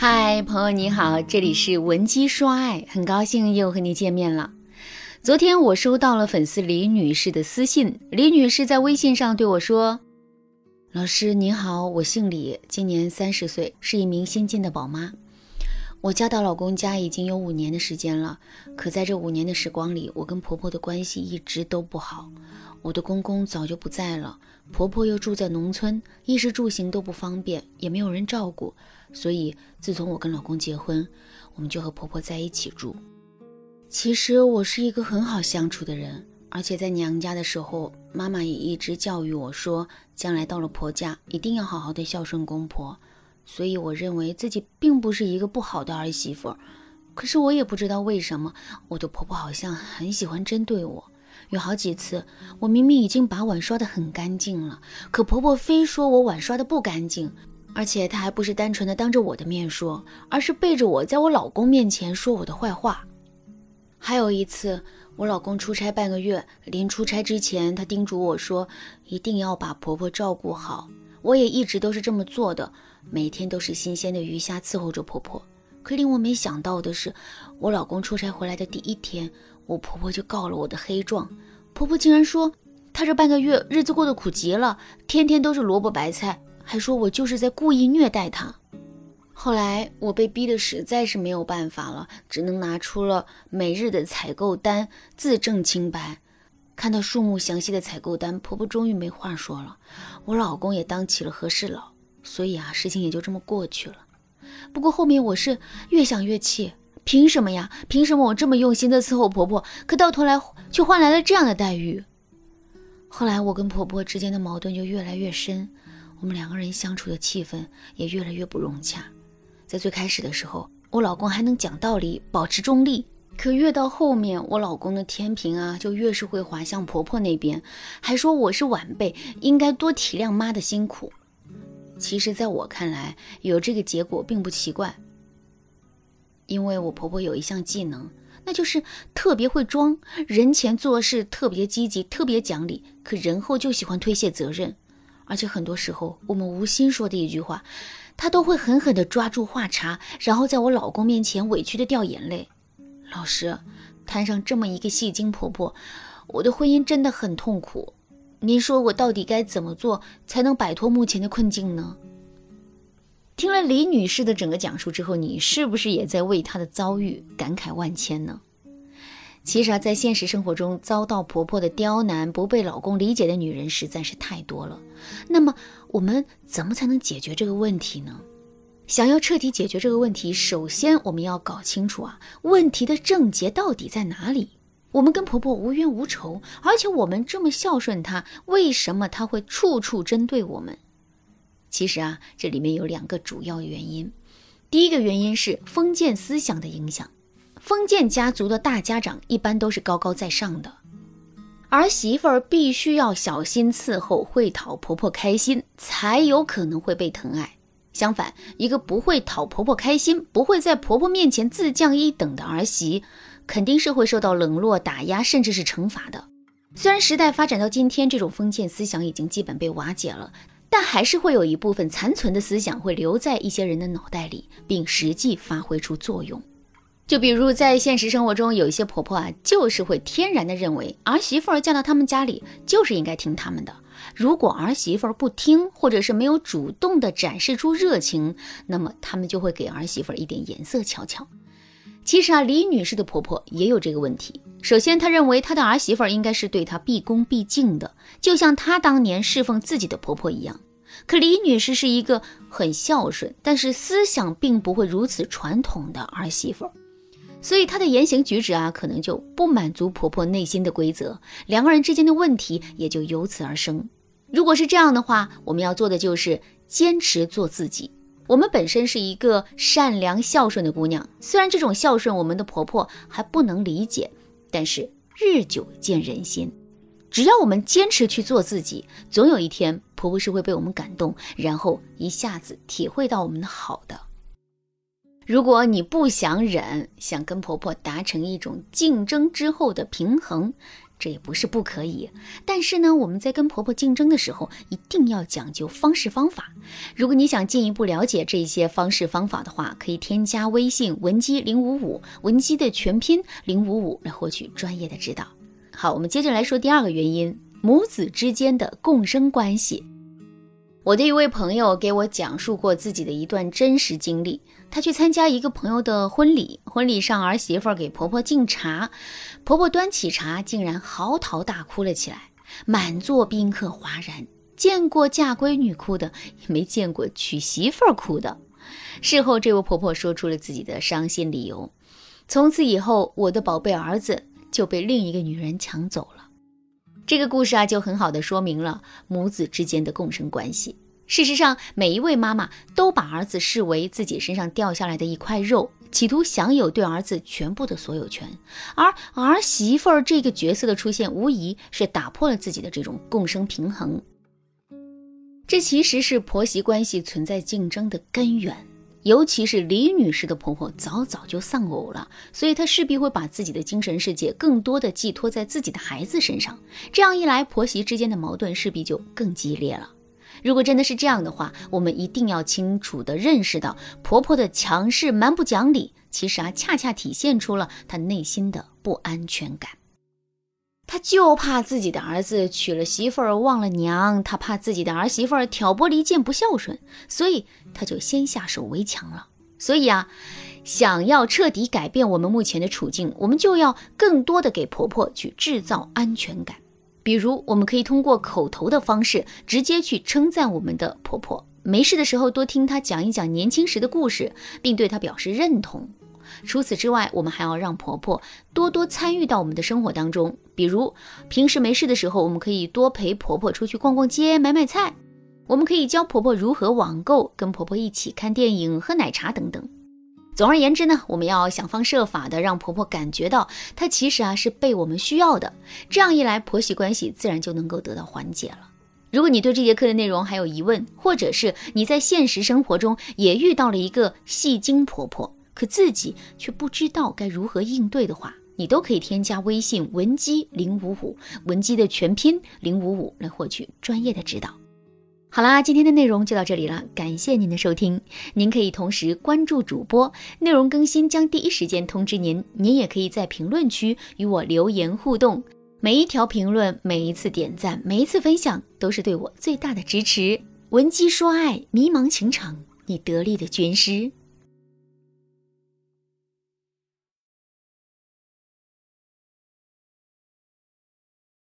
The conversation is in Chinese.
嗨，朋友你好，这里是文姬说爱，很高兴又和你见面了。昨天我收到了粉丝李女士的私信，李女士在微信上对我说：“老师您好，我姓李，今年三十岁，是一名新晋的宝妈。我嫁到老公家已经有五年的时间了，可在这五年的时光里，我跟婆婆的关系一直都不好。我的公公早就不在了，婆婆又住在农村，衣食住行都不方便，也没有人照顾。”所以，自从我跟老公结婚，我们就和婆婆在一起住。其实我是一个很好相处的人，而且在娘家的时候，妈妈也一直教育我说，将来到了婆家一定要好好的孝顺公婆。所以我认为自己并不是一个不好的儿媳妇。可是我也不知道为什么，我的婆婆好像很喜欢针对我。有好几次，我明明已经把碗刷得很干净了，可婆婆非说我碗刷得不干净。而且她还不是单纯的当着我的面说，而是背着我在我老公面前说我的坏话。还有一次，我老公出差半个月，临出差之前，他叮嘱我说一定要把婆婆照顾好。我也一直都是这么做的，每天都是新鲜的鱼虾伺候着婆婆。可令我没想到的是，我老公出差回来的第一天，我婆婆就告了我的黑状。婆婆竟然说，她这半个月日子过得苦极了，天天都是萝卜白菜。还说我就是在故意虐待她。后来我被逼得实在是没有办法了，只能拿出了每日的采购单自证清白。看到数目详细的采购单，婆婆终于没话说了。我老公也当起了和事佬，所以啊，事情也就这么过去了。不过后面我是越想越气，凭什么呀？凭什么我这么用心的伺候婆婆，可到头来却换来了这样的待遇？后来我跟婆婆之间的矛盾就越来越深。我们两个人相处的气氛也越来越不融洽。在最开始的时候，我老公还能讲道理，保持中立；可越到后面，我老公的天平啊，就越是会滑向婆婆那边，还说我是晚辈，应该多体谅妈的辛苦。其实，在我看来，有这个结果并不奇怪，因为我婆婆有一项技能，那就是特别会装，人前做事特别积极，特别讲理，可人后就喜欢推卸责任。而且很多时候，我们无心说的一句话，他都会狠狠地抓住话茬，然后在我老公面前委屈的掉眼泪。老师，摊上这么一个戏精婆婆，我的婚姻真的很痛苦。您说我到底该怎么做才能摆脱目前的困境呢？听了李女士的整个讲述之后，你是不是也在为她的遭遇感慨万千呢？其实啊，在现实生活中，遭到婆婆的刁难、不被老公理解的女人实在是太多了。那么，我们怎么才能解决这个问题呢？想要彻底解决这个问题，首先我们要搞清楚啊，问题的症结到底在哪里。我们跟婆婆无冤无仇，而且我们这么孝顺她，为什么她会处处针对我们？其实啊，这里面有两个主要原因。第一个原因是封建思想的影响。封建家族的大家长一般都是高高在上的，儿媳妇儿必须要小心伺候，会讨婆婆开心，才有可能会被疼爱。相反，一个不会讨婆婆开心，不会在婆婆面前自降一等的儿媳，肯定是会受到冷落、打压，甚至是惩罚的。虽然时代发展到今天，这种封建思想已经基本被瓦解了，但还是会有一部分残存的思想会留在一些人的脑袋里，并实际发挥出作用。就比如在现实生活中，有一些婆婆啊，就是会天然的认为儿媳妇儿嫁到他们家里就是应该听他们的。如果儿媳妇儿不听，或者是没有主动的展示出热情，那么他们就会给儿媳妇儿一点颜色瞧瞧。其实啊，李女士的婆婆也有这个问题。首先，她认为她的儿媳妇儿应该是对她毕恭毕敬的，就像她当年侍奉自己的婆婆一样。可李女士是一个很孝顺，但是思想并不会如此传统的儿媳妇儿。所以她的言行举止啊，可能就不满足婆婆内心的规则，两个人之间的问题也就由此而生。如果是这样的话，我们要做的就是坚持做自己。我们本身是一个善良孝顺的姑娘，虽然这种孝顺我们的婆婆还不能理解，但是日久见人心。只要我们坚持去做自己，总有一天婆婆是会被我们感动，然后一下子体会到我们的好的。如果你不想忍，想跟婆婆达成一种竞争之后的平衡，这也不是不可以，但是呢，我们在跟婆婆竞争的时候，一定要讲究方式方法。如果你想进一步了解这些方式方法的话，可以添加微信文姬零五五，文姬的全拼零五五来获取专业的指导。好，我们接着来说第二个原因，母子之间的共生关系。我的一位朋友给我讲述过自己的一段真实经历。他去参加一个朋友的婚礼，婚礼上儿媳妇给婆婆敬茶，婆婆端起茶，竟然嚎啕大哭了起来，满座宾客哗然。见过嫁闺女哭的，也没见过娶媳妇儿哭的。事后，这位婆婆说出了自己的伤心理由：从此以后，我的宝贝儿子就被另一个女人抢走了。这个故事啊，就很好的说明了母子之间的共生关系。事实上，每一位妈妈都把儿子视为自己身上掉下来的一块肉，企图享有对儿子全部的所有权。而儿媳妇儿这个角色的出现，无疑是打破了自己的这种共生平衡。这其实是婆媳关系存在竞争的根源。尤其是李女士的婆婆早早就丧偶了，所以她势必会把自己的精神世界更多的寄托在自己的孩子身上。这样一来，婆媳之间的矛盾势必就更激烈了。如果真的是这样的话，我们一定要清楚的认识到，婆婆的强势、蛮不讲理，其实啊，恰恰体现出了她内心的不安全感。他就怕自己的儿子娶了媳妇儿忘了娘，他怕自己的儿媳妇儿挑拨离间不孝顺，所以他就先下手为强了。所以啊，想要彻底改变我们目前的处境，我们就要更多的给婆婆去制造安全感。比如，我们可以通过口头的方式，直接去称赞我们的婆婆，没事的时候多听她讲一讲年轻时的故事，并对她表示认同。除此之外，我们还要让婆婆多多参与到我们的生活当中。比如，平时没事的时候，我们可以多陪婆婆出去逛逛街、买买菜；我们可以教婆婆如何网购，跟婆婆一起看电影、喝奶茶等等。总而言之呢，我们要想方设法的让婆婆感觉到她其实啊是被我们需要的。这样一来，婆媳关系自然就能够得到缓解了。如果你对这节课的内容还有疑问，或者是你在现实生活中也遇到了一个戏精婆婆，可自己却不知道该如何应对的话，你都可以添加微信文姬零五五，文姬的全拼零五五来获取专业的指导。好啦，今天的内容就到这里了，感谢您的收听。您可以同时关注主播，内容更新将第一时间通知您。您也可以在评论区与我留言互动，每一条评论、每一次点赞、每一次分享，都是对我最大的支持。文姬说爱，迷茫情场，你得力的军师。